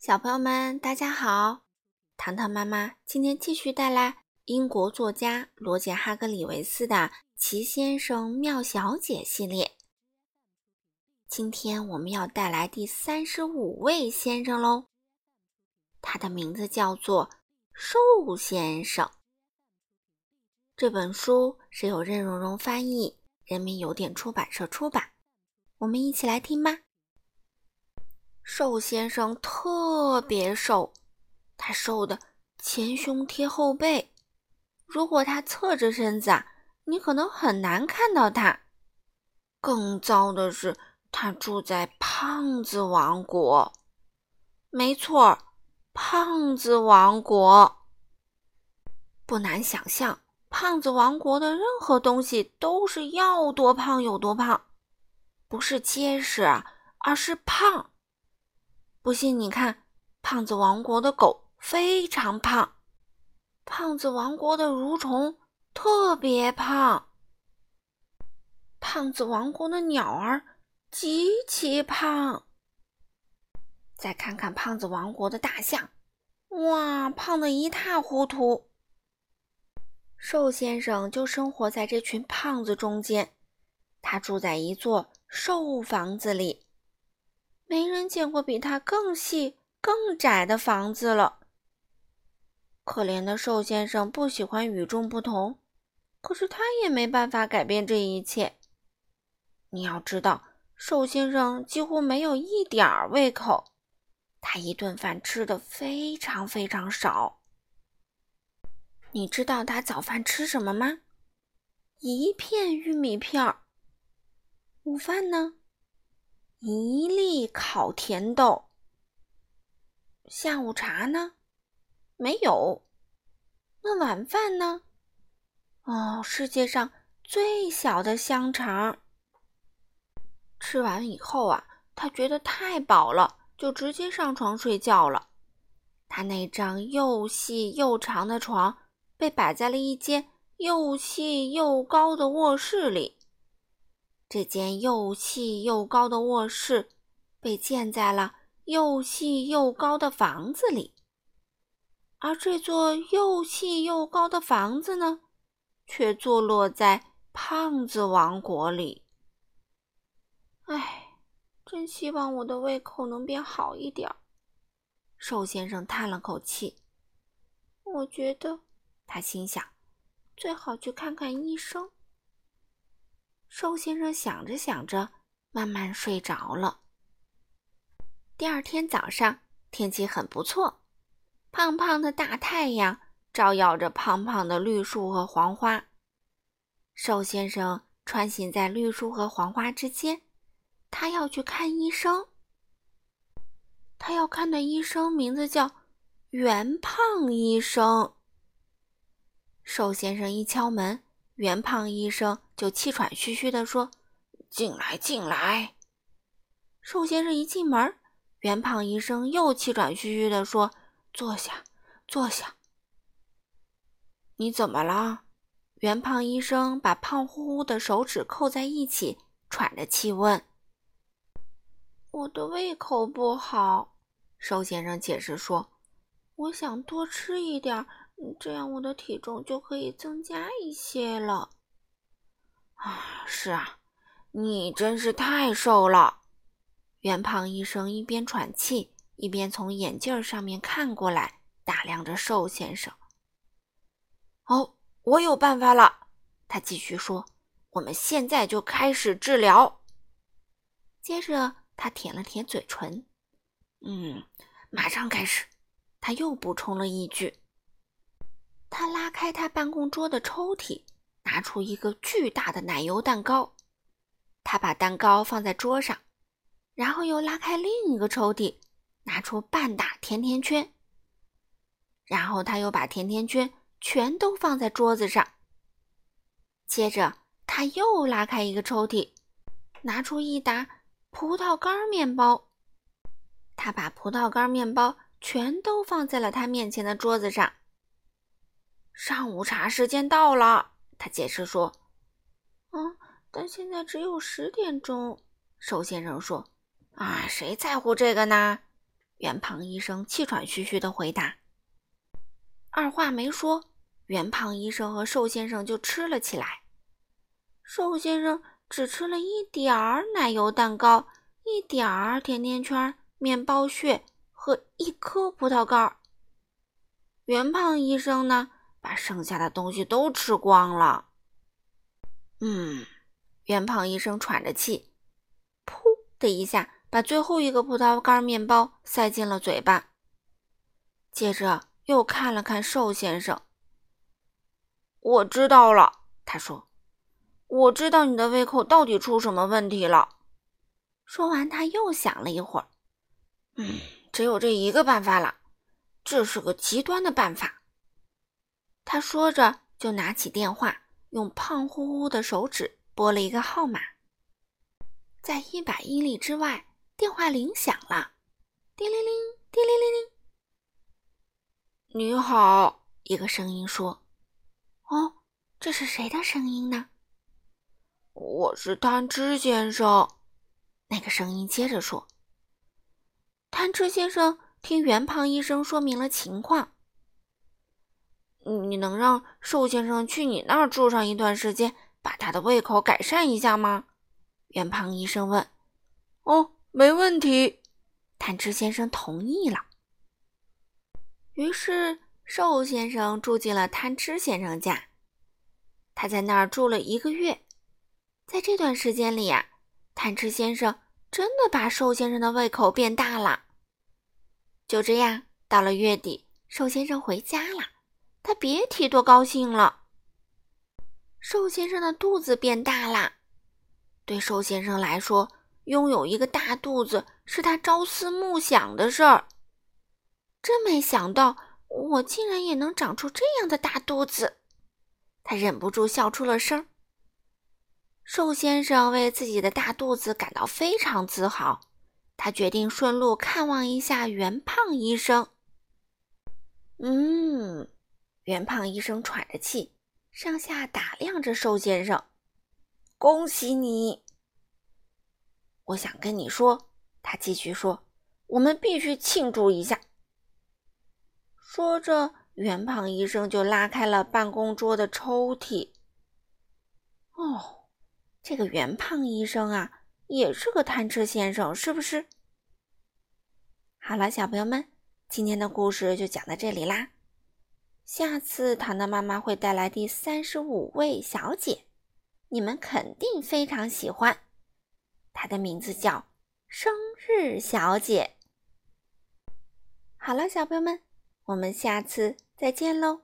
小朋友们，大家好！糖糖妈妈今天继续带来英国作家罗杰·哈格里维斯的《奇先生妙小姐》系列。今天我们要带来第三十五位先生喽，他的名字叫做瘦先生。这本书是由任溶溶翻译，人民邮电出版社出版。我们一起来听吧。瘦先生特别瘦，他瘦的前胸贴后背。如果他侧着身子啊，你可能很难看到他。更糟的是，他住在胖子王国。没错，胖子王国。不难想象，胖子王国的任何东西都是要多胖有多胖，不是结实，而是胖。不信你看，胖子王国的狗非常胖，胖子王国的蠕虫特别胖，胖子王国的鸟儿极其胖。再看看胖子王国的大象，哇，胖的一塌糊涂。瘦先生就生活在这群胖子中间，他住在一座瘦房子里。没人见过比他更细、更窄的房子了。可怜的瘦先生不喜欢与众不同，可是他也没办法改变这一切。你要知道，瘦先生几乎没有一点儿胃口，他一顿饭吃的非常非常少。你知道他早饭吃什么吗？一片玉米片儿。午饭呢？一粒烤甜豆。下午茶呢？没有。那晚饭呢？哦，世界上最小的香肠。吃完以后啊，他觉得太饱了，就直接上床睡觉了。他那张又细又长的床被摆在了一间又细又高的卧室里。这间又细又高的卧室被建在了又细又高的房子里，而这座又细又高的房子呢，却坐落在胖子王国里。唉，真希望我的胃口能变好一点。瘦先生叹了口气。我觉得，他心想，最好去看看医生。瘦先生想着想着，慢慢睡着了。第二天早上，天气很不错，胖胖的大太阳照耀着胖胖的绿树和黄花。瘦先生穿行在绿树和黄花之间，他要去看医生。他要看的医生名字叫圆胖医生。瘦先生一敲门。圆胖医生就气喘吁吁地说：“进来，进来。”瘦先生一进门，圆胖医生又气喘吁吁地说：“坐下，坐下。”你怎么了？圆胖医生把胖乎乎的手指扣在一起，喘着气问：“我的胃口不好。”瘦先生解释说：“我想多吃一点。”这样我的体重就可以增加一些了。啊，是啊，你真是太瘦了。圆胖医生一边喘气，一边从眼镜上面看过来，打量着瘦先生。哦，我有办法了，他继续说：“我们现在就开始治疗。”接着，他舔了舔嘴唇。嗯，马上开始。他又补充了一句。他拉开他办公桌的抽屉，拿出一个巨大的奶油蛋糕。他把蛋糕放在桌上，然后又拉开另一个抽屉，拿出半打甜甜圈。然后他又把甜甜圈全都放在桌子上。接着他又拉开一个抽屉，拿出一打葡萄干面包。他把葡萄干面包全都放在了他面前的桌子上。上午茶时间到了，他解释说：“嗯，但现在只有十点钟。”瘦先生说：“啊，谁在乎这个呢？”圆胖医生气喘吁吁地回答。二话没说，圆胖医生和瘦先生就吃了起来。瘦先生只吃了一点儿奶油蛋糕，一点儿甜甜圈、面包屑和一颗葡萄干儿。圆胖医生呢，把剩下的东西都吃光了。嗯，圆胖医生喘着气，噗的一下。把最后一个葡萄干面包塞进了嘴巴，接着又看了看瘦先生。我知道了，他说：“我知道你的胃口到底出什么问题了。”说完，他又想了一会儿，“嗯，只有这一个办法了，这是个极端的办法。”他说着，就拿起电话，用胖乎乎的手指拨了一个号码，在一百英里之外。电话铃响了，叮铃铃，叮铃铃铃。你好，一个声音说：“哦，这是谁的声音呢？”我是贪吃先生。那个声音接着说：“贪吃先生，听圆胖医生说明了情况。你能让瘦先生去你那儿住上一段时间，把他的胃口改善一下吗？”圆胖医生问。“哦。”没问题，贪吃先生同意了。于是，瘦先生住进了贪吃先生家。他在那儿住了一个月。在这段时间里呀，贪吃先生真的把瘦先生的胃口变大了。就这样，到了月底，瘦先生回家了。他别提多高兴了。瘦先生的肚子变大了。对瘦先生来说，拥有一个大肚子是他朝思暮想的事儿。真没想到，我竟然也能长出这样的大肚子！他忍不住笑出了声。瘦先生为自己的大肚子感到非常自豪。他决定顺路看望一下圆胖医生。嗯，圆胖医生喘着气，上下打量着瘦先生。恭喜你！我想跟你说，他继续说：“我们必须庆祝一下。”说着，圆胖医生就拉开了办公桌的抽屉。哦，这个圆胖医生啊，也是个贪吃先生，是不是？好了，小朋友们，今天的故事就讲到这里啦。下次糖糖妈妈会带来第三十五位小姐，你们肯定非常喜欢。她的名字叫生日小姐。好了，小朋友们，我们下次再见喽。